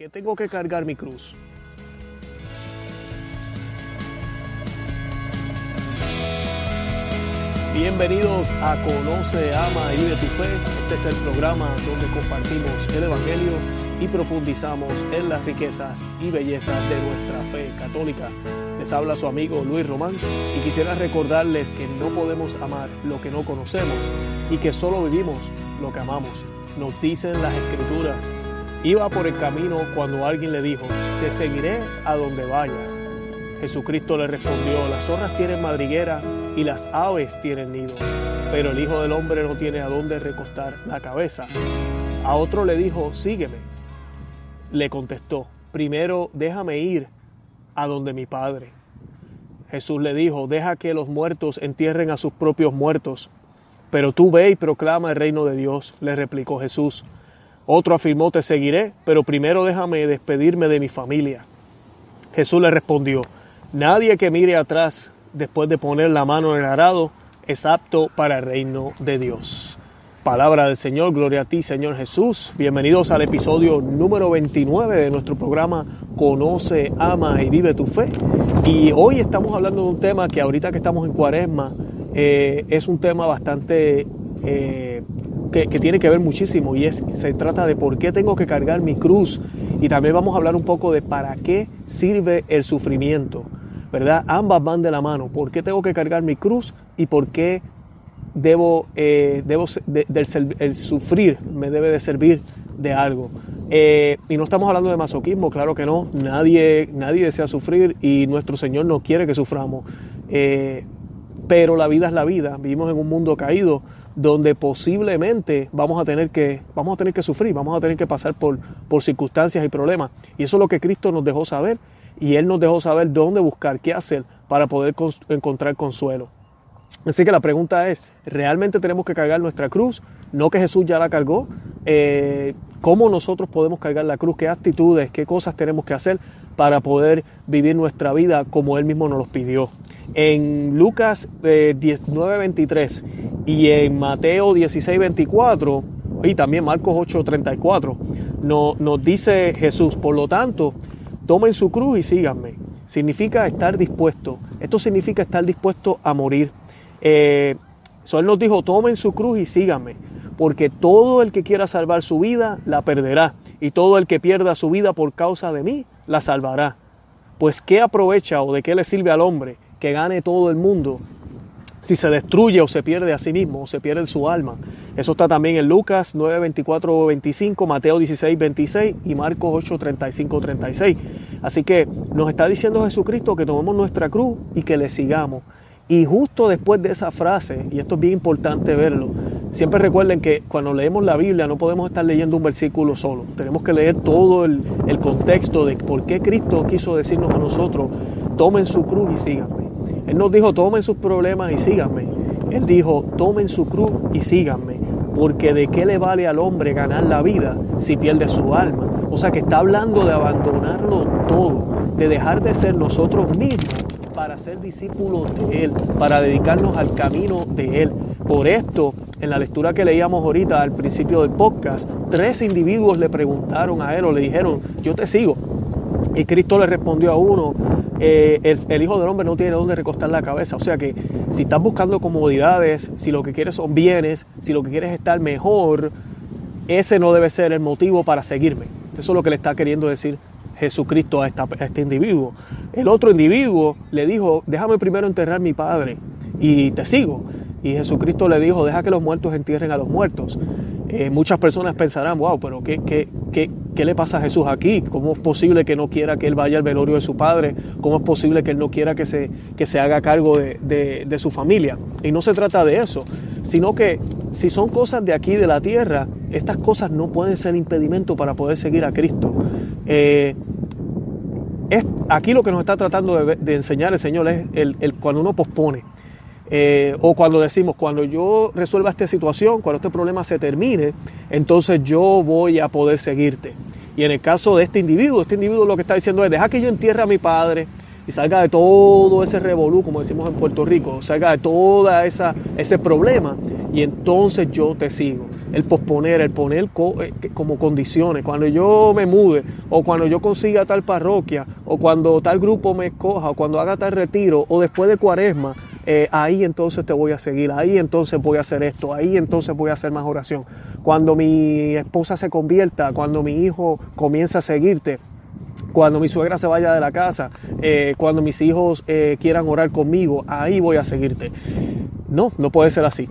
qué tengo que cargar mi cruz? Bienvenidos a Conoce, Ama y Vive tu Fe. Este es el programa donde compartimos el Evangelio y profundizamos en las riquezas y bellezas de nuestra fe católica. Les habla su amigo Luis Román y quisiera recordarles que no podemos amar lo que no conocemos y que solo vivimos lo que amamos. Nos dicen las escrituras. Iba por el camino cuando alguien le dijo, te seguiré a donde vayas. Jesucristo le respondió, las zorras tienen madriguera y las aves tienen nidos, pero el Hijo del Hombre no tiene a dónde recostar la cabeza. A otro le dijo, sígueme. Le contestó, primero déjame ir a donde mi Padre. Jesús le dijo, deja que los muertos entierren a sus propios muertos, pero tú ve y proclama el reino de Dios, le replicó Jesús. Otro afirmó, te seguiré, pero primero déjame despedirme de mi familia. Jesús le respondió, nadie que mire atrás después de poner la mano en el arado es apto para el reino de Dios. Palabra del Señor, gloria a ti Señor Jesús. Bienvenidos al episodio número 29 de nuestro programa Conoce, ama y vive tu fe. Y hoy estamos hablando de un tema que ahorita que estamos en cuaresma eh, es un tema bastante... Eh, que, tiene que ver muchísimo y es se trata de por qué tengo que cargar mi cruz y también vamos a hablar un poco de para qué sirve el sufrimiento, ¿verdad? Ambas van de la mano. ¿Por qué tengo que cargar mi cruz y por qué debo, eh, debo de, de, el sufrir me debe de servir de algo. Eh, y no estamos hablando de masoquismo, claro que no. Nadie, nadie desea sufrir y nuestro Señor no quiere que suframos. Eh, pero la vida es la vida. Vivimos en un mundo caído donde posiblemente vamos a tener que, vamos a tener que sufrir, vamos a tener que pasar por, por circunstancias y problemas. Y eso es lo que Cristo nos dejó saber. Y Él nos dejó saber dónde buscar, qué hacer para poder encontrar consuelo. Así que la pregunta es, ¿realmente tenemos que cargar nuestra cruz? No que Jesús ya la cargó. Eh, ¿Cómo nosotros podemos cargar la cruz? ¿Qué actitudes, qué cosas tenemos que hacer para poder vivir nuestra vida como Él mismo nos los pidió? En Lucas eh, 19, 23 y en Mateo 16, 24 y también Marcos 8, 34 no, nos dice Jesús, por lo tanto, tomen su cruz y síganme. Significa estar dispuesto. Esto significa estar dispuesto a morir. Eh, so él nos dijo, tomen su cruz y síganme, porque todo el que quiera salvar su vida la perderá, y todo el que pierda su vida por causa de mí la salvará. Pues ¿qué aprovecha o de qué le sirve al hombre que gane todo el mundo si se destruye o se pierde a sí mismo o se pierde su alma? Eso está también en Lucas 9, 24, 25, Mateo 16, 26 y Marcos 8, 35, 36. Así que nos está diciendo Jesucristo que tomemos nuestra cruz y que le sigamos. Y justo después de esa frase, y esto es bien importante verlo, siempre recuerden que cuando leemos la Biblia no podemos estar leyendo un versículo solo. Tenemos que leer todo el, el contexto de por qué Cristo quiso decirnos a nosotros, tomen su cruz y síganme. Él nos dijo, tomen sus problemas y síganme. Él dijo, tomen su cruz y síganme. Porque de qué le vale al hombre ganar la vida si pierde su alma. O sea que está hablando de abandonarlo todo, de dejar de ser nosotros mismos para ser discípulos de Él, para dedicarnos al camino de Él. Por esto, en la lectura que leíamos ahorita al principio del podcast, tres individuos le preguntaron a Él o le dijeron, yo te sigo. Y Cristo le respondió a uno, eh, el, el, Hijo del Hombre no tiene dónde recostar la cabeza. O sea que si estás buscando comodidades, si lo que quieres son bienes, si lo que quieres es estar mejor, ese no debe ser el motivo para seguirme. Eso es lo que le está queriendo decir Jesucristo a, este individuo. El otro individuo le dijo, déjame primero enterrar mi padre y te sigo. Y Jesucristo le dijo, deja que los muertos entierren a los muertos. Eh, muchas personas pensarán, wow, pero ¿qué, qué, qué, ¿qué le pasa a Jesús aquí? ¿Cómo es posible que no quiera que él vaya al velorio de su padre? ¿Cómo es posible que él no quiera que se, que se haga cargo de, de, de su familia? Y no se trata de eso, sino que si son cosas de aquí, de la tierra, estas cosas no pueden ser impedimento para poder seguir a Cristo. Eh, es, aquí lo que nos está tratando de, enseñar el Señor es el, el, cuando uno pospone. Eh, o cuando decimos, cuando yo resuelva esta situación, cuando este problema se termine, entonces yo voy a poder seguirte. Y en el caso de este individuo, este individuo lo que está diciendo es, deja que yo entierre a mi padre y salga de todo ese revolú, como decimos en Puerto Rico, salga de todo ese problema y entonces yo te sigo. el posponer, el poner eh, como condiciones. Cuando yo me mude, o cuando yo consiga tal parroquia, o cuando tal grupo me escoja, o cuando haga tal retiro, o después de cuaresma, eh, ahí entonces te voy a seguir, ahí entonces voy a hacer esto, ahí entonces voy a hacer más oración. Cuando mi esposa se convierta, cuando mi hijo comienza a seguirte, cuando mi suegra se vaya de la casa, eh, cuando mis hijos eh, quieran orar conmigo, ahí voy a seguirte. No, no puede ser así.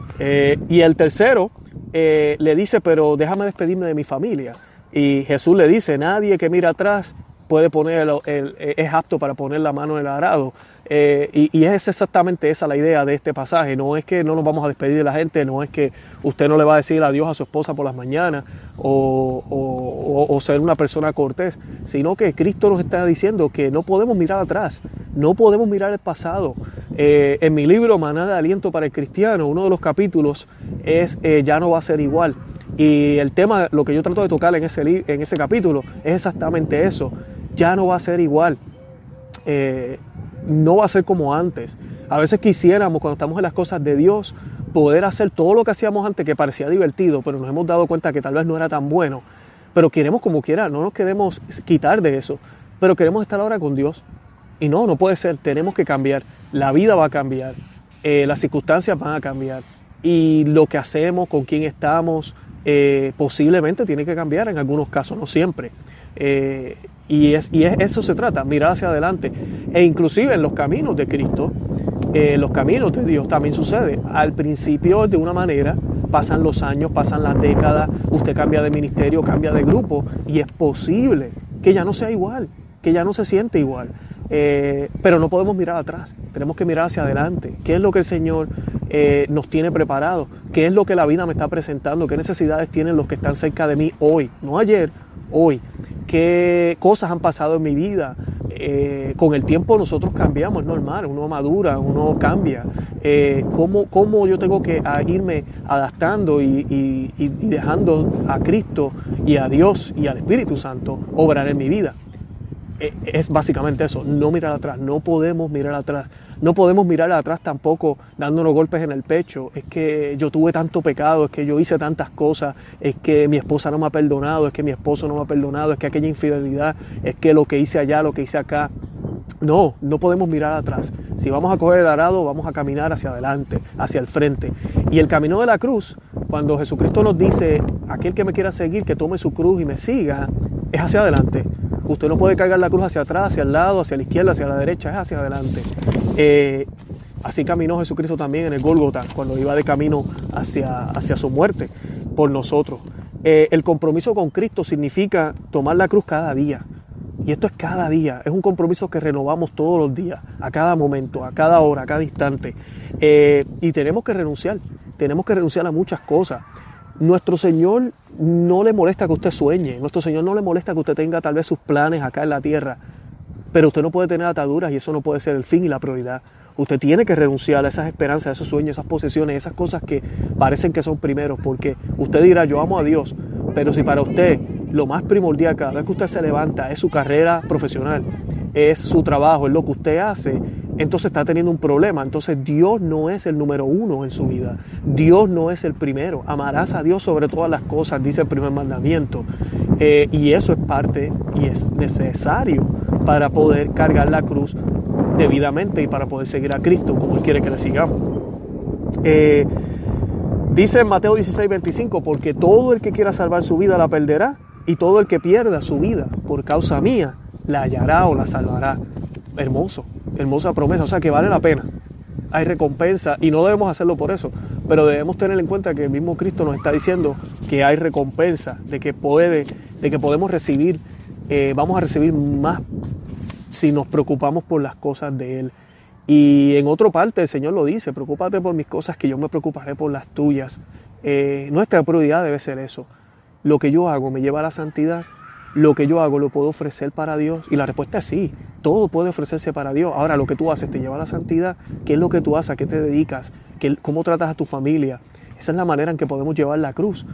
y el tercero le dice, pero déjame despedirme de mi familia. Y Jesús le dice, nadie que mira atrás puede poner es apto para poner la mano en el arado. Eh, y, es exactamente esa la idea de este pasaje. No es que no nos vamos a despedir de la gente, no es que usted no le va a decir adiós a su esposa por las mañanas o, ser una persona cortés, sino que Cristo nos está diciendo que no podemos mirar atrás, no podemos mirar el pasado. Eh, en mi libro Manada de Aliento para el Cristiano, uno de los capítulos es eh, Ya no va a ser igual. Y el tema, lo que yo trato de tocar en ese, en ese capítulo, es exactamente eso. Ya no va a ser igual no va a ser como antes. A veces quisiéramos, cuando estamos en las cosas de Dios, poder hacer todo lo que hacíamos antes que parecía divertido, pero nos hemos dado cuenta que tal vez no era tan bueno. Pero queremos como quiera, no nos queremos quitar de eso, pero queremos estar ahora con Dios. Y no, no puede ser, tenemos que cambiar. La vida va a cambiar, eh, las circunstancias van a cambiar. Y lo que hacemos, con quién estamos, eh, posiblemente tiene que cambiar en algunos casos, no siempre. Eh, y, es, y eso se trata, mirar hacia adelante. E inclusive en los caminos de Cristo, eh, los caminos de Dios también sucede. Al principio de una manera, pasan los años, pasan las décadas, usted cambia de ministerio, cambia de grupo y es posible que ya no sea igual, que ya no se siente igual. Eh, pero no podemos mirar atrás, tenemos que mirar hacia adelante. ¿Qué es lo que el Señor eh, nos tiene preparado? ¿Qué es lo que la vida me está presentando? ¿Qué necesidades tienen los que están cerca de mí hoy? No ayer, hoy qué cosas han pasado en mi vida. Eh, con el tiempo nosotros cambiamos, es normal, uno madura, uno cambia. Eh, ¿cómo, yo tengo que irme adaptando y, dejando a Cristo y a Dios y al Espíritu Santo obrar en mi vida? Eh, es básicamente eso, no mirar atrás, no podemos mirar atrás. No podemos mirar atrás tampoco dándonos golpes en el pecho. Es que yo tuve tanto pecado, es que yo hice tantas cosas, es que mi esposa no me ha perdonado, es que mi esposo no me ha perdonado, es que aquella infidelidad, es que lo que hice allá, lo que hice acá. No, no podemos mirar atrás. Si vamos a coger el arado, vamos a caminar hacia adelante, hacia el frente. Y el camino de la cruz, cuando Jesucristo nos dice, aquel que me quiera seguir, que tome su cruz y me siga, es hacia adelante. Usted no puede cargar la cruz hacia atrás, hacia el lado, hacia la izquierda, hacia la derecha, es hacia adelante. Eh, así caminó Jesucristo también en el Gólgota, cuando iba de camino hacia, hacia su muerte por nosotros. Eh, el compromiso con Cristo significa tomar la cruz cada día. Y esto es cada día, es un compromiso que renovamos todos los días, a cada momento, a cada hora, a cada instante. Eh, y tenemos que renunciar, tenemos que renunciar a muchas cosas. Nuestro Señor no le molesta que usted sueñe, nuestro Señor no le molesta que usted tenga tal vez sus planes acá en la tierra, pero usted no puede tener ataduras y eso no puede ser el fin y la prioridad. Usted tiene que renunciar a esas esperanzas, a esos sueños, esas posesiones, esas cosas que parecen que son primeros, porque usted dirá, yo amo a Dios, pero si para usted lo más primordial cada vez que usted se levanta es su carrera profesional, es su trabajo, es lo que usted hace, entonces está teniendo un problema. Entonces Dios no es el número uno en su vida. Dios no es el primero. Amarás a Dios sobre todas las cosas, dice el primer mandamiento. Eh, y eso es parte y es necesario para poder cargar la cruz debidamente y para poder seguir a Cristo como Él quiere que le sigamos. Eh, dice en Mateo 16, 25, porque todo el que quiera salvar su vida la perderá y todo el que pierda su vida por causa mía la hallará o la salvará. Hermoso hermosa promesa, o sea que vale la pena. Hay recompensa y no debemos hacerlo por eso, pero debemos tener en cuenta que el mismo Cristo nos está diciendo que hay recompensa, de que puede, de que podemos recibir, eh, vamos a recibir más si nos preocupamos por las cosas de Él. Y en otra parte el Señor lo dice, preocúpate por mis cosas que yo me preocuparé por las tuyas. Eh, nuestra prioridad debe ser eso. Lo que yo hago me lleva a la santidad lo que yo hago lo puedo ofrecer para Dios? Y la respuesta es sí, todo puede ofrecerse para Dios. Ahora, lo que tú haces te lleva a la santidad. ¿Qué es lo que tú haces? ¿A qué te dedicas? ¿Qué, ¿Cómo tratas a tu familia? Esa es la manera en que podemos llevar la cruz.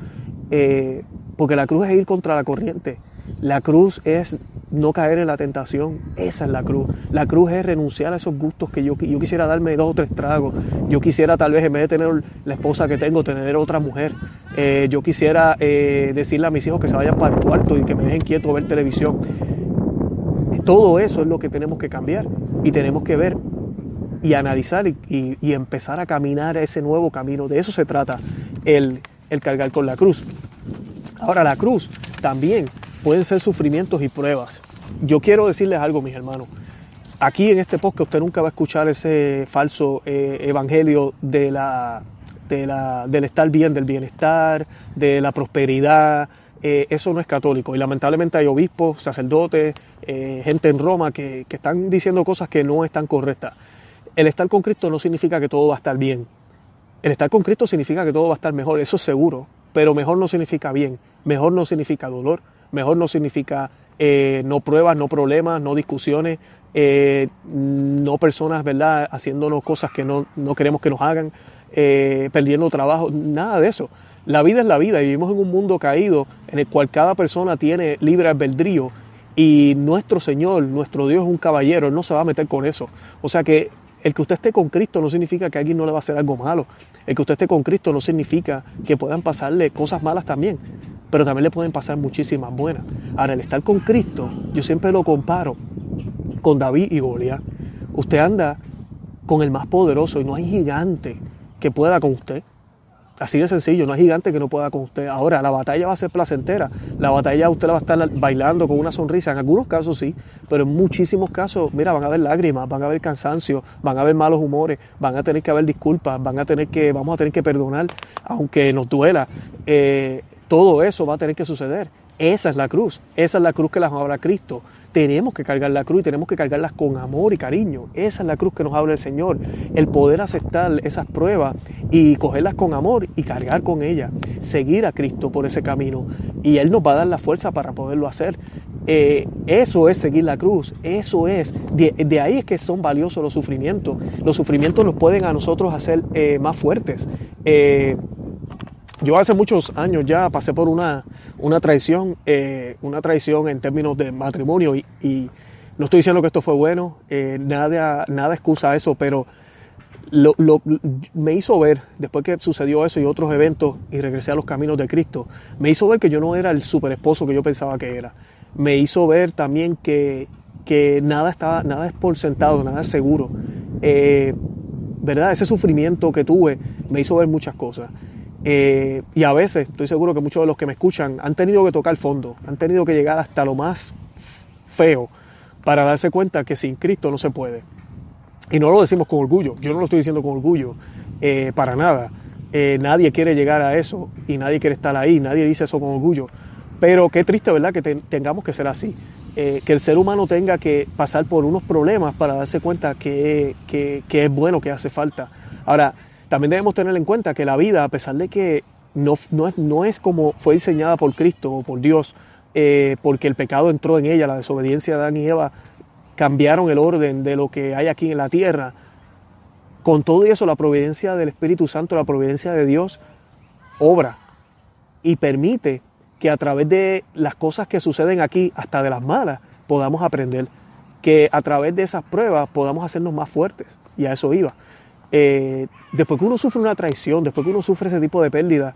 Eh, porque la cruz es ir contra la corriente. La cruz es no caer en la tentación. Esa es la cruz. La cruz es renunciar a esos gustos que yo, yo quisiera darme dos o tres tragos. Yo quisiera tal vez en vez de tener la esposa que tengo, tener otra mujer. Eh, yo quisiera eh, decirle a mis hijos que se vayan para el cuarto y que me dejen quieto ver televisión. Todo eso es lo que tenemos que cambiar y tenemos que ver y analizar y, empezar a caminar ese nuevo camino. De eso se trata el, el cargar con la cruz. Ahora la cruz también pueden ser sufrimientos y pruebas. Yo quiero decirles algo, mis hermanos. Aquí en este podcast usted nunca va a escuchar ese falso eh, evangelio de la, del estar bien, del bienestar, de la prosperidad. Eh, eso no es católico. Y lamentablemente hay obispos, sacerdotes, eh, gente en Roma que, que están diciendo cosas que no están correctas. El estar con Cristo no significa que todo va a estar bien. El estar con Cristo significa que todo va a estar mejor, eso es seguro, pero mejor no significa bien, mejor no significa dolor, mejor no significa eh, no pruebas, no problemas, no discusiones, eh, no personas, ¿verdad?, haciéndonos cosas que no, queremos que nos hagan, eh, perdiendo trabajo, nada de eso. La vida es la vida vivimos en un mundo caído en el cual cada persona tiene libre albedrío y nuestro Señor, nuestro Dios es un caballero, Él no se va a meter con eso. O sea que el que usted esté con Cristo no significa que alguien no le va a hacer algo malo. El que usted esté con Cristo no significa que puedan pasarle cosas malas también, pero también le pueden pasar muchísimas buenas. Ahora, el estar con Cristo, yo siempre lo comparo con David y Goliat. Usted anda con el más poderoso y no hay gigante que pueda con usted. Así de sencillo, no hay gigante que no pueda con usted. Ahora, la batalla va a ser placentera. La batalla usted la va a estar bailando con una sonrisa. En algunos casos sí, pero en muchísimos casos, mira, van a haber lágrimas, van a haber cansancio, van a haber malos humores, van a tener que haber disculpas, van a tener que, vamos a tener que perdonar, aunque nos duela. Eh, todo eso va a tener que suceder. Esa es la cruz. Esa es la cruz que las habla Cristo tenemos que cargar la cruz y tenemos que cargarlas con amor y cariño. Esa es la cruz que nos habla el Señor. El poder aceptar esas pruebas y cogerlas con amor y cargar con ellas. Seguir a Cristo por ese camino. Y Él nos va a dar la fuerza para poderlo hacer. Eh, eso es seguir la cruz. Eso es. De, ahí es que son valiosos los sufrimientos. Los sufrimientos nos pueden a nosotros hacer eh, más fuertes. Eh, yo hace muchos años ya pasé por una, una traición, eh, una traición en términos de matrimonio y, no estoy diciendo que esto fue bueno, eh, nada, nada excusa eso, pero me hizo ver, después que sucedió eso y otros eventos y regresé a los caminos de Cristo, me hizo ver que yo no era el super esposo que yo pensaba que era. Me hizo ver también que, que nada, estaba, nada es por sentado, nada es seguro. Eh, ¿Verdad? Ese sufrimiento que tuve me hizo ver muchas cosas. Eh, y a veces, estoy seguro que muchos de los que me escuchan han tenido que tocar fondo, han tenido que llegar hasta lo más feo para darse cuenta que sin Cristo no se puede. Y no lo decimos con orgullo, yo no lo estoy diciendo con orgullo, eh, para nada. Eh, nadie quiere llegar a eso y nadie quiere estar ahí, nadie dice eso con orgullo. Pero qué triste, ¿verdad? Que tengamos que ser así. que el ser humano tenga que pasar por unos problemas para darse cuenta que, que es bueno, que hace falta. Ahora, también debemos tener en cuenta que la vida, a pesar de que no, no, es, no es como fue diseñada por Cristo o por Dios, eh, porque el pecado entró en ella, la desobediencia de Adán y Eva, cambiaron el orden de lo que hay aquí en la tierra. Con todo eso, la providencia del Espíritu Santo, la providencia de Dios, obra y permite que a través de las cosas que suceden aquí, hasta de las malas, podamos aprender. Que a través de esas pruebas podamos hacernos más fuertes. Y a eso iba. Eh, después que uno sufre una traición, después que uno sufre ese tipo de pérdida,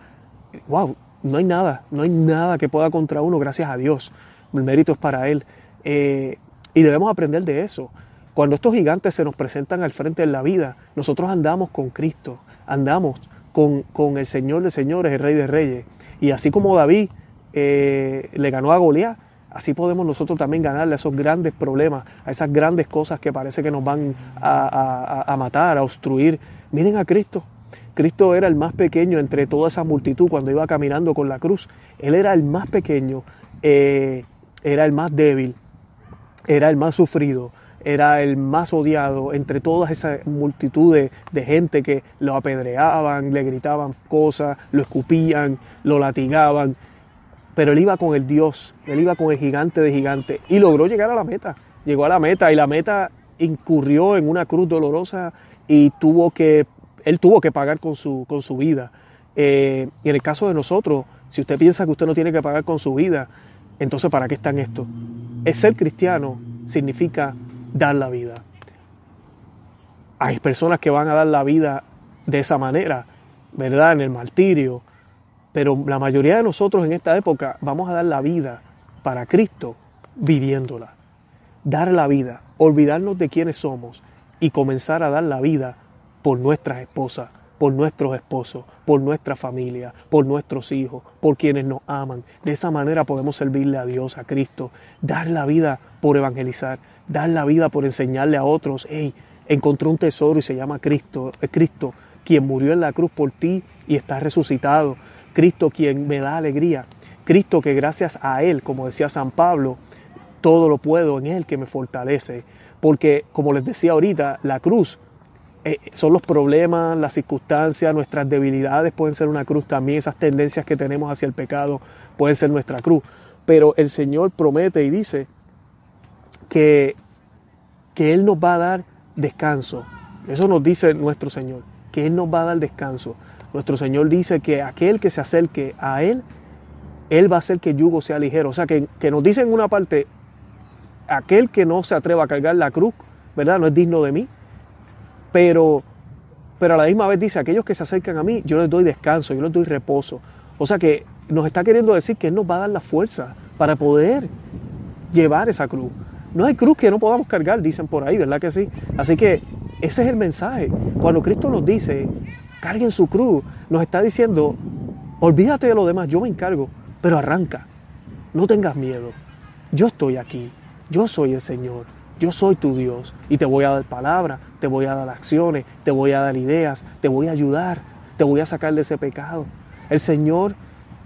wow, no hay nada, no hay nada que pueda contra uno, gracias a Dios. El mérito es para Él. Eh, y debemos aprender de eso. Cuando estos gigantes se nos presentan al frente de la vida, nosotros andamos con Cristo, andamos con, con el Señor de señores, el Rey de reyes. Y así como David eh, le ganó a Goliat, Así podemos nosotros también ganarle a esos grandes problemas, a esas grandes cosas que parece que nos van a, matar, a obstruir. Miren a Cristo. Cristo era el más pequeño entre toda esa multitud cuando iba caminando con la cruz. Él era el más pequeño, eh, era el más débil, era el más sufrido, era el más odiado entre todas esas multitudes de gente que lo apedreaban, le gritaban cosas, lo escupían, lo latigaban pero él iba con el Dios, él iba con el gigante de gigante y logró llegar a la meta. Llegó a la meta y la meta incurrió en una cruz dolorosa y tuvo que, él tuvo que pagar con su, con su vida. Eh, y en el caso de nosotros, si usted piensa que usted no tiene que pagar con su vida, entonces ¿para qué está en esto? Es ser cristiano significa dar la vida. Hay personas que van a dar la vida de esa manera, ¿verdad? En el martirio, Pero la mayoría de nosotros en esta época vamos a dar la vida para Cristo viviéndola. Dar la vida, olvidarnos de quiénes somos y comenzar a dar la vida por nuestras esposas, por nuestros esposos, por nuestra familia, por nuestros hijos, por quienes nos aman. De esa manera podemos servirle a Dios, a Cristo, dar la vida por evangelizar, dar la vida por enseñarle a otros, hey, encontró un tesoro y se llama Cristo, es Cristo, quien murió en la cruz por ti y está resucitado, Cristo quien me da alegría, Cristo que gracias a Él, como decía San Pablo, todo lo puedo en Él que me fortalece, porque como les decía ahorita, la cruz eh, son los problemas, las circunstancias, nuestras debilidades pueden ser una cruz también, esas tendencias que tenemos hacia el pecado pueden ser nuestra cruz. Pero el Señor promete y dice que, que Él nos va a dar descanso. Eso nos dice nuestro Señor, que Él nos va a dar descanso. Nuestro Señor dice que aquel que se acerque a Él, Él va a hacer que el yugo sea ligero. O sea, que, que nos dice en una parte, aquel que no se atreva a cargar la cruz, ¿verdad? No es digno de mí. Pero, pero a la misma vez dice, aquellos que se acercan a mí, yo les doy descanso, yo les doy reposo. O sea que nos está queriendo decir que Él nos va a dar la fuerza para poder llevar esa cruz. No hay cruz que no podamos cargar, dicen por ahí, ¿verdad que sí? Así que ese es el mensaje. Cuando Cristo nos dice, carguen su cruz, nos está diciendo, olvídate de lo demás, yo me encargo, pero arranca. No tengas miedo. Yo estoy aquí. Yo soy el Señor. Yo soy tu Dios y te voy a dar palabras, te voy a dar acciones, te voy a dar ideas, te voy a ayudar, te voy a sacar de ese pecado. El Señor,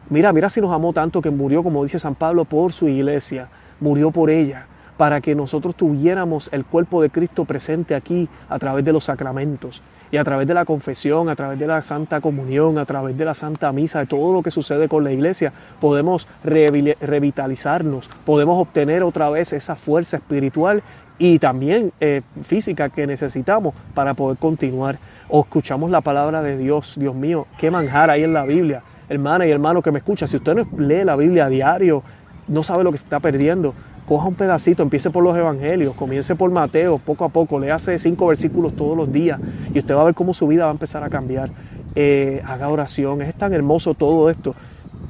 mira, mira si nos amó tanto que murió, como dice San Pablo, por su iglesia, murió por ella, para que nosotros tuviéramos el cuerpo de Cristo presente aquí a través de los sacramentos y a través de la confesión, a través de la Santa Comunión, a través de la Santa Misa, de todo lo que sucede con la iglesia, podemos revitalizarnos, podemos obtener otra vez esa fuerza espiritual y también eh, física que necesitamos para poder continuar. O escuchamos la palabra de Dios, Dios mío, qué manjar hay en la Biblia. Hermana y hermano que me escucha, si usted no lee la Biblia a diario, no sabe lo que se está perdiendo. Coja un pedacito, empiece por los evangelios, comience por Mateo, poco a poco, léase cinco versículos todos los días y usted va a ver cómo su vida va a empezar a cambiar. Eh, haga oración, es tan hermoso todo esto,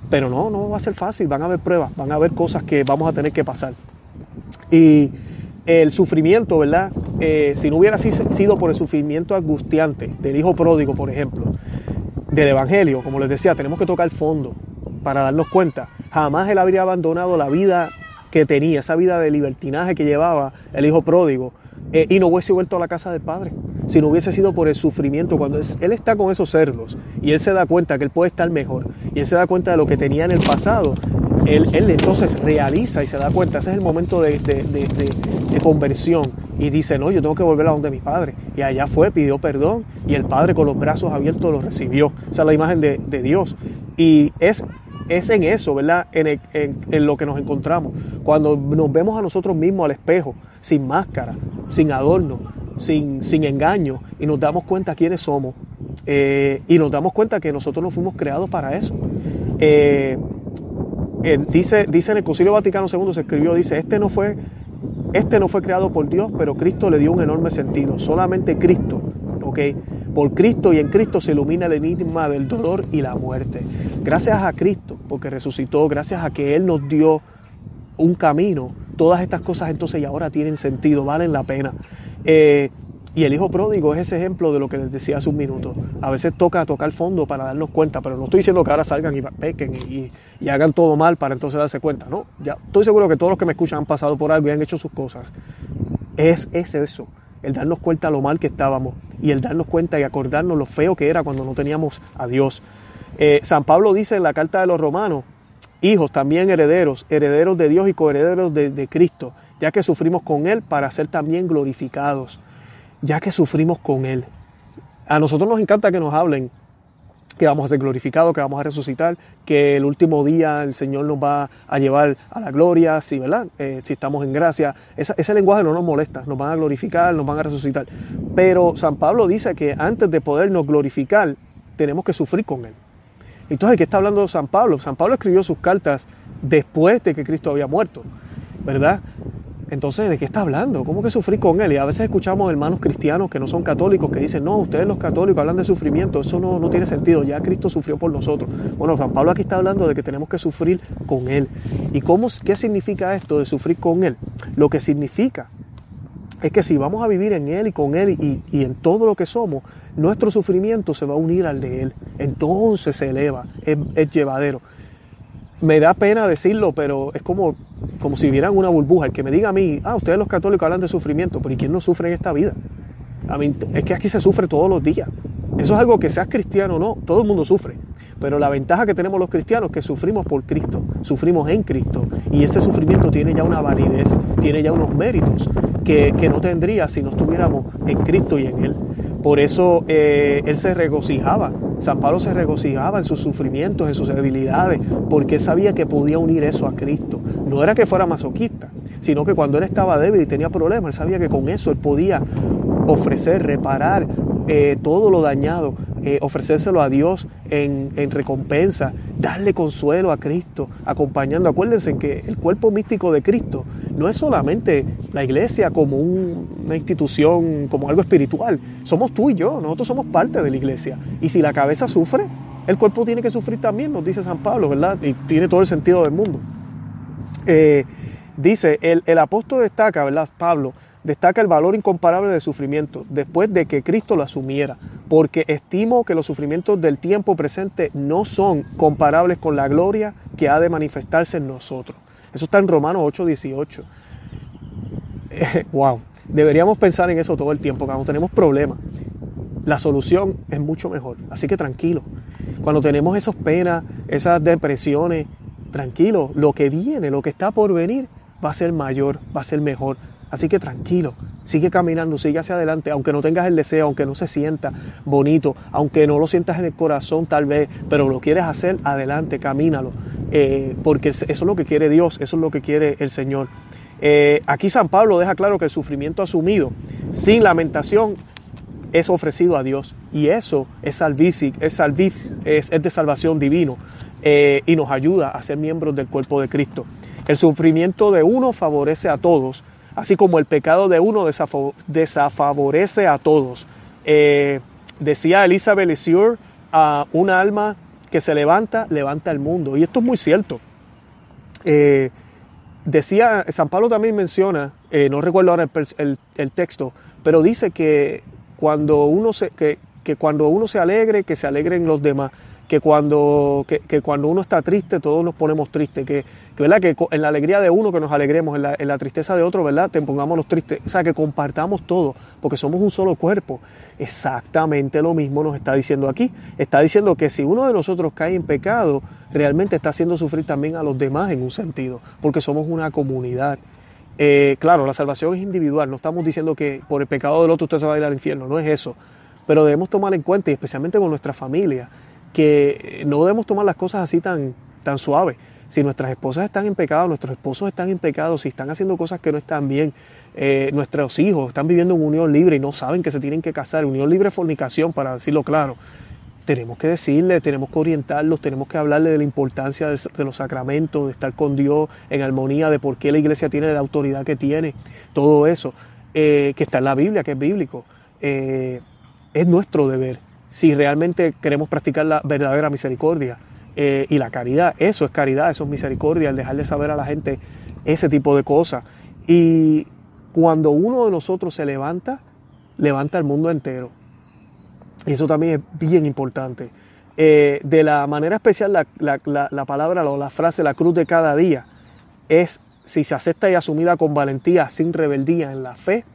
pero no, no va a ser fácil, van a haber pruebas, van a haber cosas que vamos a tener que pasar. Y el sufrimiento, ¿verdad? Eh, si no hubiera sido por el sufrimiento angustiante del hijo pródigo, por ejemplo, del Evangelio, como les decía, tenemos que tocar fondo para darnos cuenta. Jamás él habría abandonado la vida que tenía, esa vida de libertinaje que llevaba el hijo pródigo, eh, y no hubiese vuelto a la casa del padre. Si no hubiese sido por el sufrimiento, cuando él está con esos cerdos y él se da cuenta que él puede estar mejor y él se da cuenta de lo que tenía en el pasado, él, entonces realiza y se da cuenta, ese es el momento de, conversión y dice, no, yo tengo que volver a donde mi padre. Y allá fue, pidió perdón y el padre con los brazos abiertos lo recibió. Esa es la imagen de, Dios. Y es, es en eso, ¿verdad? En, en, lo que nos encontramos. Cuando nos vemos a nosotros mismos al espejo, sin máscara, sin adorno, sin, sin engaño, y nos damos cuenta quiénes somos. Eh, y nos damos cuenta que nosotros no fuimos creados para eso. Eh, eh, dice, dice en el Concilio Vaticano II se escribió, dice, este no fue, este no fue creado por Dios, pero Cristo le dio un enorme sentido. Solamente Cristo, ¿ok? Por Cristo y en Cristo se ilumina el enigma del dolor y la muerte. Gracias a Cristo, porque resucitó, gracias a que Él nos dio un camino, todas estas cosas entonces y ahora tienen sentido, valen la pena. Eh, y el hijo pródigo es ese ejemplo de lo que les decía hace un minuto. A veces toca tocar fondo para darnos cuenta, pero no estoy diciendo que ahora salgan y pequen y, hagan todo mal para entonces darse cuenta. No, ya estoy seguro que todos los que me escuchan han pasado por algo y han hecho sus cosas. Es, es eso, el darnos cuenta lo mal que estábamos y el darnos cuenta y acordarnos lo feo que era cuando no teníamos a Dios. Eh, San Pablo dice en la carta de los romanos, hijos también herederos, herederos de Dios y coherederos de, de Cristo, ya que sufrimos con Él para ser también glorificados ya que sufrimos con Él. A nosotros nos encanta que nos hablen que vamos a ser glorificados, que vamos a resucitar, que el último día el Señor nos va a llevar a la gloria, sí, ¿verdad? Eh, si estamos en gracia. ese lenguaje no nos molesta, nos van a glorificar, nos van a resucitar. Pero San Pablo dice que antes de podernos glorificar, tenemos que sufrir con Él. Entonces, ¿qué está hablando San Pablo? San Pablo escribió sus cartas después de que Cristo había muerto, ¿verdad? Entonces, ¿de qué está hablando? ¿Cómo que sufrir con Él? Y a veces escuchamos hermanos cristianos que no son católicos que dicen, no, ustedes los católicos hablan de sufrimiento, eso no, no tiene sentido, ya Cristo sufrió por nosotros. Bueno, San Pablo aquí está hablando de que tenemos que sufrir con Él. ¿Y cómo, qué significa esto de sufrir con Él? Lo que significa es que si vamos a vivir en Él y con Él y, y, en todo lo que somos, nuestro sufrimiento se va a unir al de Él. Entonces se eleva, es llevadero me da pena decirlo, pero es como, como si vieran una burbuja. El que me diga a mí, ah, ustedes los católicos hablan de sufrimiento, pero ¿y quién no sufre en esta vida? A mí, es que aquí se sufre todos los días. Eso es algo que seas cristiano o no, todo el mundo sufre. Pero la ventaja que tenemos los cristianos es que sufrimos por Cristo, sufrimos en Cristo. Y ese sufrimiento tiene ya una validez, tiene ya unos méritos que, que no tendría si no estuviéramos en Cristo y en Él. Por eso eh, él se regocijaba, San Pablo se regocijaba en sus sufrimientos, en sus debilidades, porque sabía que podía unir eso a Cristo. No era que fuera masoquista, sino que cuando él estaba débil y tenía problemas, él sabía que con eso él podía ofrecer, reparar eh, todo lo dañado, eh, ofrecérselo a Dios en, en, recompensa, darle consuelo a Cristo, acompañando. Acuérdense que el cuerpo místico de Cristo no es solamente la iglesia como una institución, como algo espiritual. Somos tú y yo, nosotros somos parte de la iglesia. Y si la cabeza sufre, el cuerpo tiene que sufrir también, nos dice San Pablo, ¿verdad? Y tiene todo el sentido del mundo. Eh, dice, el, el apóstol destaca, ¿verdad? Pablo, destaca el valor incomparable del sufrimiento después de que Cristo lo asumiera, porque estimo que los sufrimientos del tiempo presente no son comparables con la gloria que ha de manifestarse en nosotros. Eso está en Romanos 8:18. wow, deberíamos pensar en eso todo el tiempo, cuando tenemos problemas. La solución es mucho mejor, así que tranquilo. Cuando tenemos esas penas, esas depresiones, tranquilo, lo que viene, lo que está por venir, va a ser mayor, va a ser mejor. Así que tranquilo, sigue caminando, sigue hacia adelante, aunque no tengas el deseo, aunque no se sienta bonito, aunque no lo sientas en el corazón tal vez, pero lo quieres hacer, adelante, camínalo, eh, porque eso es lo que quiere Dios, eso es lo que quiere el Señor. Eh, aquí San Pablo deja claro que el sufrimiento asumido, sin lamentación, es ofrecido a Dios y eso es, salvific, es, es, es de salvación divino eh, y nos ayuda a ser miembros del cuerpo de Cristo. El sufrimiento de uno favorece a todos, así como el pecado de uno desafavorece a todos. Eh, decía Elizabeth Lesieur, a una alma que se levanta, levanta el mundo. Y esto es muy cierto. Eh, decía, San Pablo también menciona, eh, no recuerdo ahora el, texto, pero dice que cuando uno se, que cuando uno se alegre, que se alegren los demás que cuando, que, que, cuando uno está triste, todos nos ponemos tristes, que, ¿verdad? que en la alegría de uno que nos alegremos, en la, en la, tristeza de otro, ¿verdad? te pongámonos tristes, o sea, que compartamos todo, porque somos un solo cuerpo. Exactamente lo mismo nos está diciendo aquí. Está diciendo que si uno de nosotros cae en pecado, realmente está haciendo sufrir también a los demás en un sentido, porque somos una comunidad. Eh, claro, la salvación es individual, no estamos diciendo que por el pecado del otro usted se va a ir al infierno, no es eso. Pero debemos tomar en cuenta, y especialmente con nuestra familia, que no debemos tomar las cosas así tan, tan suaves. Si nuestras esposas están en pecado, nuestros esposos están en pecado, si están haciendo cosas que no están bien, eh, nuestros hijos están viviendo en unión libre y no saben que se tienen que casar, unión libre fornicación, para decirlo claro, tenemos que decirle, tenemos que orientarlos, tenemos que hablarle de la importancia de, de, los sacramentos, de estar con Dios en armonía, de por qué la iglesia tiene la autoridad que tiene, todo eso, eh, que está en la Biblia, que es bíblico. Eh, es nuestro deber si realmente queremos practicar la verdadera misericordia eh, y la caridad. Eso es caridad, eso es misericordia, el dejarle saber a la gente ese tipo de cosas. Y cuando uno de nosotros se levanta, levanta el mundo entero. Y eso también es bien importante. Eh, de la manera especial, la, la, la, la palabra o la frase, la cruz de cada día, es si se acepta y asumida con valentía, sin rebeldía en la fe,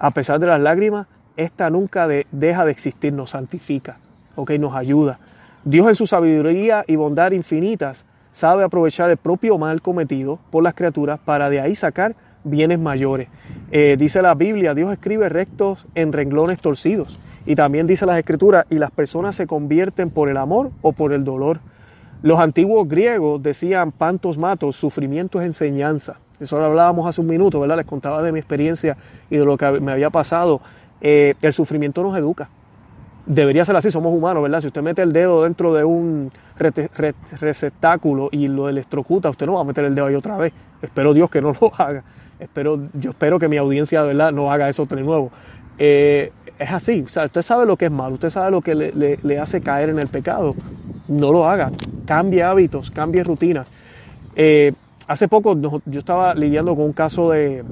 a pesar de las lágrimas, esta nunca de, deja de existir, nos santifica, okay, nos ayuda. Dios en su sabiduría y bondad infinitas sabe aprovechar el propio mal cometido por las criaturas para de ahí sacar bienes mayores. Eh, dice la Biblia, Dios escribe rectos en renglones torcidos. Y también dice las escrituras, y las personas se convierten por el amor o por el dolor. Los antiguos griegos decían pantos matos, sufrimiento es enseñanza. Eso lo hablábamos hace un minuto, ¿verdad? Les contaba de mi experiencia y de lo que me había pasado eh, el sufrimiento nos educa. Debería ser así, somos humanos, ¿verdad? Si usted mete el dedo dentro de un receptáculo y lo electrocuta, usted no va a meter el dedo ahí otra vez. Espero Dios que no lo haga. Espero, yo espero que mi audiencia verdad no haga eso de nuevo. Eh, es así, o sea, usted sabe lo que es malo, usted sabe lo que le, hace caer en el pecado, no lo haga, cambie hábitos, cambie rutinas. Eh, hace poco yo estaba lidiando con un caso de,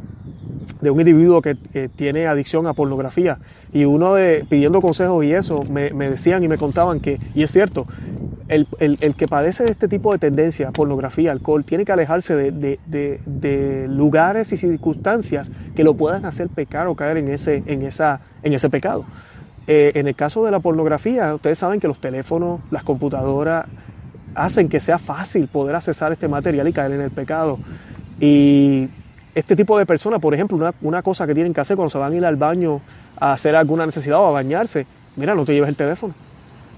un individuo que tiene adicción a pornografía y uno de pidiendo consejos y eso me, decían y me contaban que, y es cierto, el, que padece de este tipo de tendencia, pornografía, alcohol, tiene que alejarse de, lugares y circunstancias que lo puedan hacer pecar o caer en ese, en esa, en ese pecado. Eh, en el caso de la pornografía, ustedes saben que los teléfonos, las computadoras, hacen que sea fácil poder accesar este material y caer en el pecado. Y este tipo de personas, por ejemplo, una, una cosa que tienen que hacer cuando se van a ir al baño a hacer alguna necesidad o a bañarse, mira, no te lleves el teléfono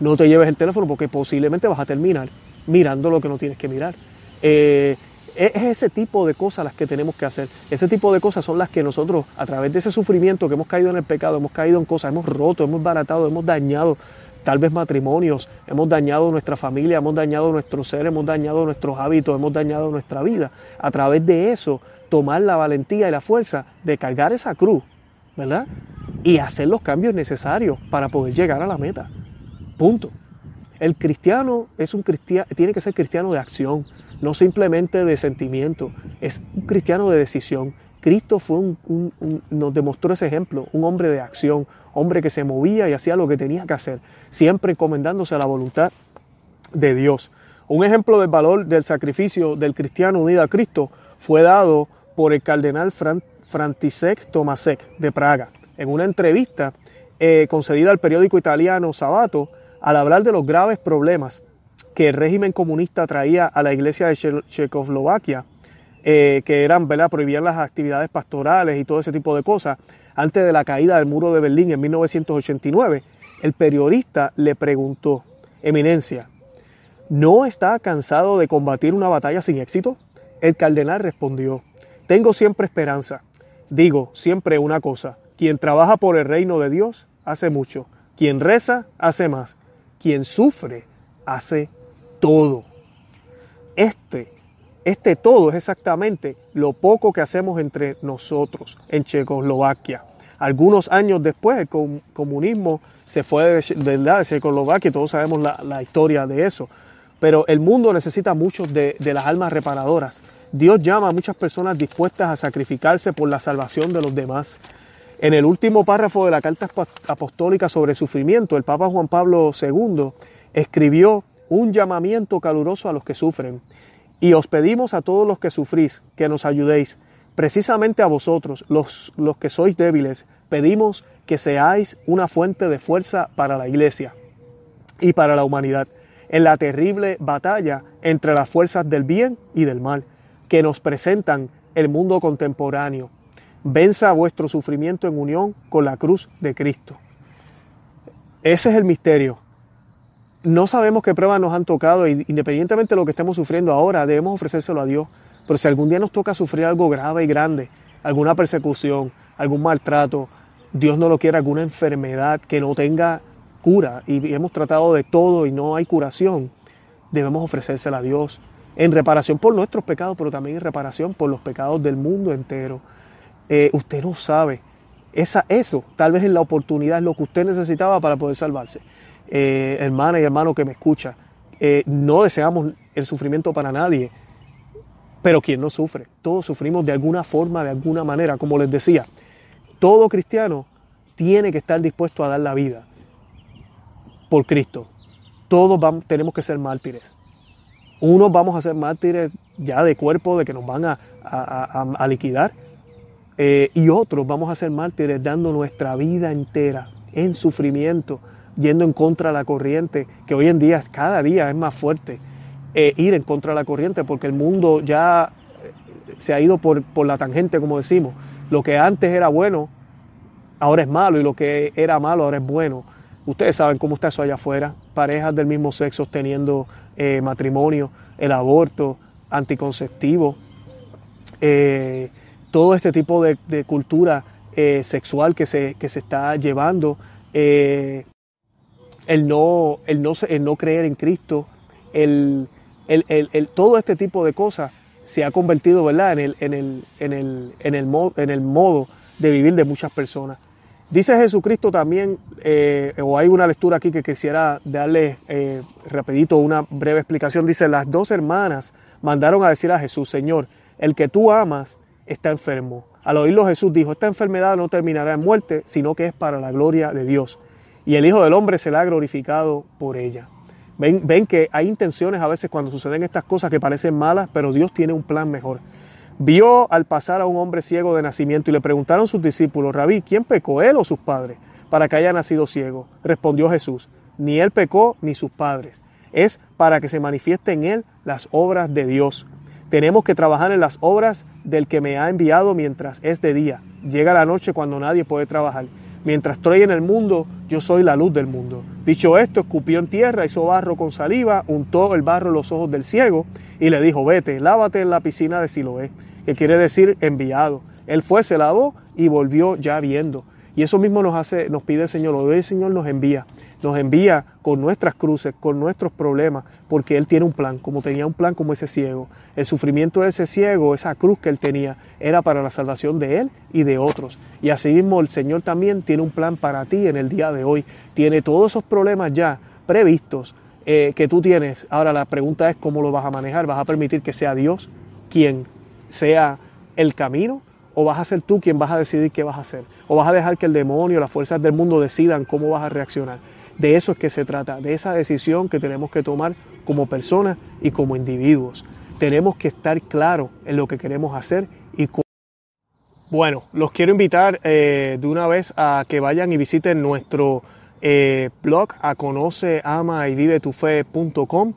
no te lleves el teléfono porque posiblemente vas a terminar mirando lo que no tienes que mirar. Eh, es ese tipo de cosas las que tenemos que hacer. Ese tipo de cosas son las que nosotros, a través de ese sufrimiento que hemos caído en el pecado, hemos caído en cosas, hemos roto, hemos baratado, hemos dañado tal vez matrimonios, hemos dañado nuestra familia, hemos dañado nuestro ser, hemos dañado nuestros hábitos, hemos dañado nuestra vida. A través de eso, tomar la valentía y la fuerza de cargar esa cruz, ¿verdad? Y hacer los cambios necesarios para poder llegar a la meta. Punto. El cristiano es un tiene que ser cristiano de acción, no simplemente de sentimiento, es un cristiano de decisión. Cristo fue un, nos demostró ese ejemplo, un hombre de acción, hombre que se movía y hacía lo que tenía que hacer, siempre encomendándose a la voluntad de Dios. Un ejemplo del valor del sacrificio del cristiano unido a Cristo fue dado por el cardenal František Tomasek de Praga. En una entrevista eh, concedida al periódico italiano Sabato, al hablar de los graves problemas que el régimen comunista traía a la iglesia de Checoslovaquia, eh, que eran ¿verdad? prohibir las actividades pastorales y todo ese tipo de cosas, antes de la caída del muro de Berlín en 1989, el periodista le preguntó, Eminencia, ¿no está cansado de combatir una batalla sin éxito? El cardenal respondió, tengo siempre esperanza. Digo siempre una cosa, quien trabaja por el reino de Dios hace mucho, quien reza hace más, quien sufre hace todo. Este, este todo es exactamente lo poco que hacemos entre nosotros en Checoslovaquia. Algunos años después el comunismo se fue de, de Checoslovaquia todos sabemos la, historia de eso. Pero el mundo necesita mucho de las almas reparadoras. Dios llama a muchas personas dispuestas a sacrificarse por la salvación de los demás. En el último párrafo de la carta apostólica sobre sufrimiento, el Papa Juan Pablo II escribió un llamamiento caluroso a los que sufren. Y os pedimos a todos los que sufrís que nos ayudéis. Precisamente a vosotros, los, los que sois débiles, pedimos que seáis una fuente de fuerza para la Iglesia y para la humanidad en la terrible batalla entre las fuerzas del bien y del mal que nos presentan el mundo contemporáneo venza vuestro sufrimiento en unión con la cruz de Cristo. Ese es el misterio. No sabemos qué pruebas nos han tocado independientemente de lo que estemos sufriendo ahora, debemos ofrecérselo a Dios. Pero si algún día nos toca sufrir algo grave y grande, alguna persecución, algún maltrato, Dios no lo quiere, alguna enfermedad que no tenga cura y hemos tratado de todo y no hay curación, debemos ofrecérsela a Dios en reparación por nuestros pecados, pero también en reparación por los pecados del mundo entero. Eh, usted no sabe. Esa, eso tal vez es la oportunidad, es lo que usted necesitaba para poder salvarse. Eh, hermana y hermano que me escucha, eh, no deseamos el sufrimiento para nadie, pero quien no sufre, todos sufrimos de alguna forma, de alguna manera, como les decía, todo cristiano tiene que estar dispuesto a dar la vida por Cristo. Todos vamos, tenemos que ser mártires. Unos vamos a ser mártires ya de cuerpo, de que nos van a, a liquidar, eh, y otros vamos a ser mártires dando nuestra vida entera en sufrimiento, yendo en contra de la corriente, que hoy en día, cada día es más fuerte, eh, ir en contra de la corriente, porque el mundo ya eh, se ha ido por, por la tangente, como decimos. Lo que antes era bueno, ahora es malo, y lo que era malo, ahora es bueno. Ustedes saben cómo está eso allá afuera, parejas del mismo sexo teniendo matrimonio, el aborto, anticonceptivo. Eh, todo este tipo de, cultura eh, sexual que se, se, está llevando, eh, el, no, el, no, el no creer en Cristo, el, el, todo este tipo de cosas se ha convertido ¿verdad? En, el, en, el, en, el, en, el, en el modo de vivir de muchas personas. Dice Jesucristo también, eh, o hay una lectura aquí que quisiera darle eh, rapidito una breve explicación, dice, las dos hermanas mandaron a decir a Jesús, Señor, el que tú amas está enfermo. Al oírlo Jesús dijo, esta enfermedad no terminará en muerte, sino que es para la gloria de Dios. Y el Hijo del Hombre será glorificado por ella. Ven, ven que hay intenciones a veces cuando suceden estas cosas que parecen malas, pero Dios tiene un plan mejor. Vio al pasar a un hombre ciego de nacimiento y le preguntaron sus discípulos, Rabí, ¿quién pecó, él o sus padres, para que haya nacido ciego? Respondió Jesús, ni él pecó ni sus padres. Es para que se manifieste en él las obras de Dios. Tenemos que trabajar en las obras del que me ha enviado mientras es de día. Llega la noche cuando nadie puede trabajar. Mientras estoy en el mundo, yo soy la luz del mundo. Dicho esto, escupió en tierra, hizo barro con saliva, untó el barro en los ojos del ciego y le dijo, vete, lávate en la piscina de Siloé que quiere decir enviado. Él fue, se lavó y volvió ya viendo. Y eso mismo nos hace, nos pide el Señor, hoy el Señor nos envía, nos envía con nuestras cruces, con nuestros problemas, porque Él tiene un plan, como tenía un plan como ese ciego. El sufrimiento de ese ciego, esa cruz que Él tenía, era para la salvación de Él y de otros. Y asimismo el Señor también tiene un plan para ti en el día de hoy. Tiene todos esos problemas ya previstos eh, que tú tienes. Ahora la pregunta es cómo lo vas a manejar. ¿Vas a permitir que sea Dios quien sea el camino o vas a ser tú quien vas a decidir qué vas a hacer. O vas a dejar que el demonio, las fuerzas del mundo decidan cómo vas a reaccionar. De eso es que se trata, de esa decisión que tenemos que tomar como personas y como individuos. Tenemos que estar claros en lo que queremos hacer y cómo. Bueno, los quiero invitar eh, de una vez a que vayan y visiten nuestro eh, blog a conoce, ama y vive tu fe.com,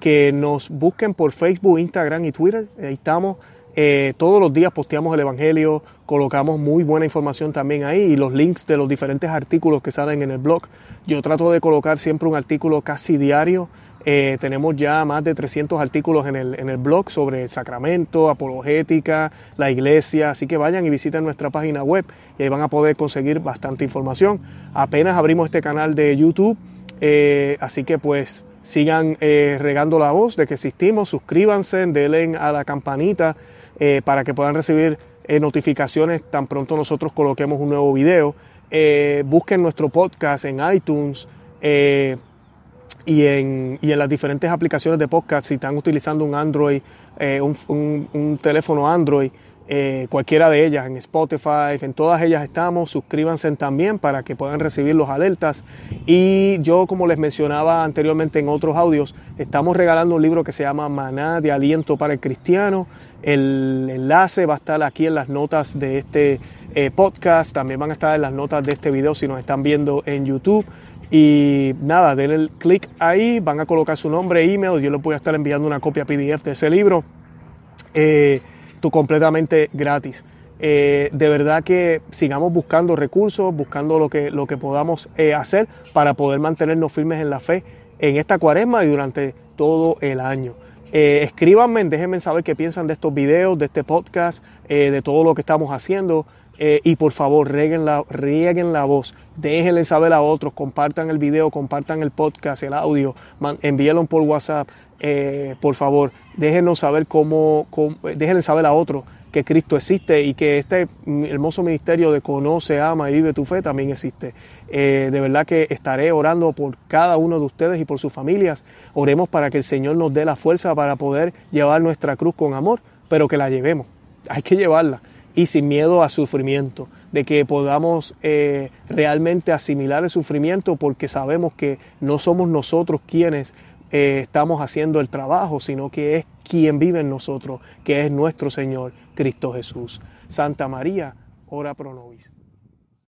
que nos busquen por Facebook, Instagram y Twitter. Ahí estamos eh, todos los días posteamos el Evangelio, colocamos muy buena información también ahí y los links de los diferentes artículos que salen en el blog. Yo trato de colocar siempre un artículo casi diario. Eh, tenemos ya más de 300 artículos en el, en el blog sobre el sacramento, apologética, la iglesia, así que vayan y visiten nuestra página web y ahí van a poder conseguir bastante información. Apenas abrimos este canal de YouTube, eh, así que pues sigan regando la voz de que existimos, suscríbanse, denle a la campanita eh, para que puedan recibir eh, notificaciones tan pronto nosotros coloquemos un nuevo video. Eh, busquen nuestro podcast en iTunes y, en, y en las diferentes aplicaciones de podcast. Si están utilizando un Android, un, teléfono Android, cualquiera de ellas, en Spotify, en todas ellas estamos. Suscríbanse también para que puedan recibir los alertas. Y yo, como les mencionaba anteriormente en otros audios, estamos regalando un libro que se llama Maná de Aliento para el Cristiano. El enlace va a estar aquí en las notas de este eh, podcast, también van a estar en las notas de este video si nos están viendo en YouTube. Y nada, denle el clic ahí, van a colocar su nombre, email, yo les voy a estar enviando una copia PDF de ese libro, eh, tú completamente gratis. Eh, de verdad que sigamos buscando recursos, buscando lo que, lo que podamos hacer para poder mantenernos firmes en la fe en esta cuaresma y durante todo el año. Eh, escríbanme, déjenme saber qué piensan de estos videos, de este podcast, eh, de todo lo que estamos haciendo. Eh, y por favor, rieguen la, la voz, déjenle saber a otros, compartan el video, compartan el podcast, el audio, envíenlo por WhatsApp. por favor, déjenos saber cómo, cómo, déjenle saber a otros que Cristo existe y que este hermoso ministerio de conoce, ama y vive tu fe también existe. Eh, de verdad que estaré orando por cada uno de ustedes y por sus familias. Oremos para que el Señor nos dé la fuerza para poder llevar nuestra cruz con amor, pero que la llevemos. Hay que llevarla y sin miedo a sufrimiento, de que podamos eh, realmente asimilar el sufrimiento porque sabemos que no somos nosotros quienes eh, estamos haciendo el trabajo, sino que es quien vive en nosotros, que es nuestro Señor Cristo Jesús. Santa María, ora pro nobis.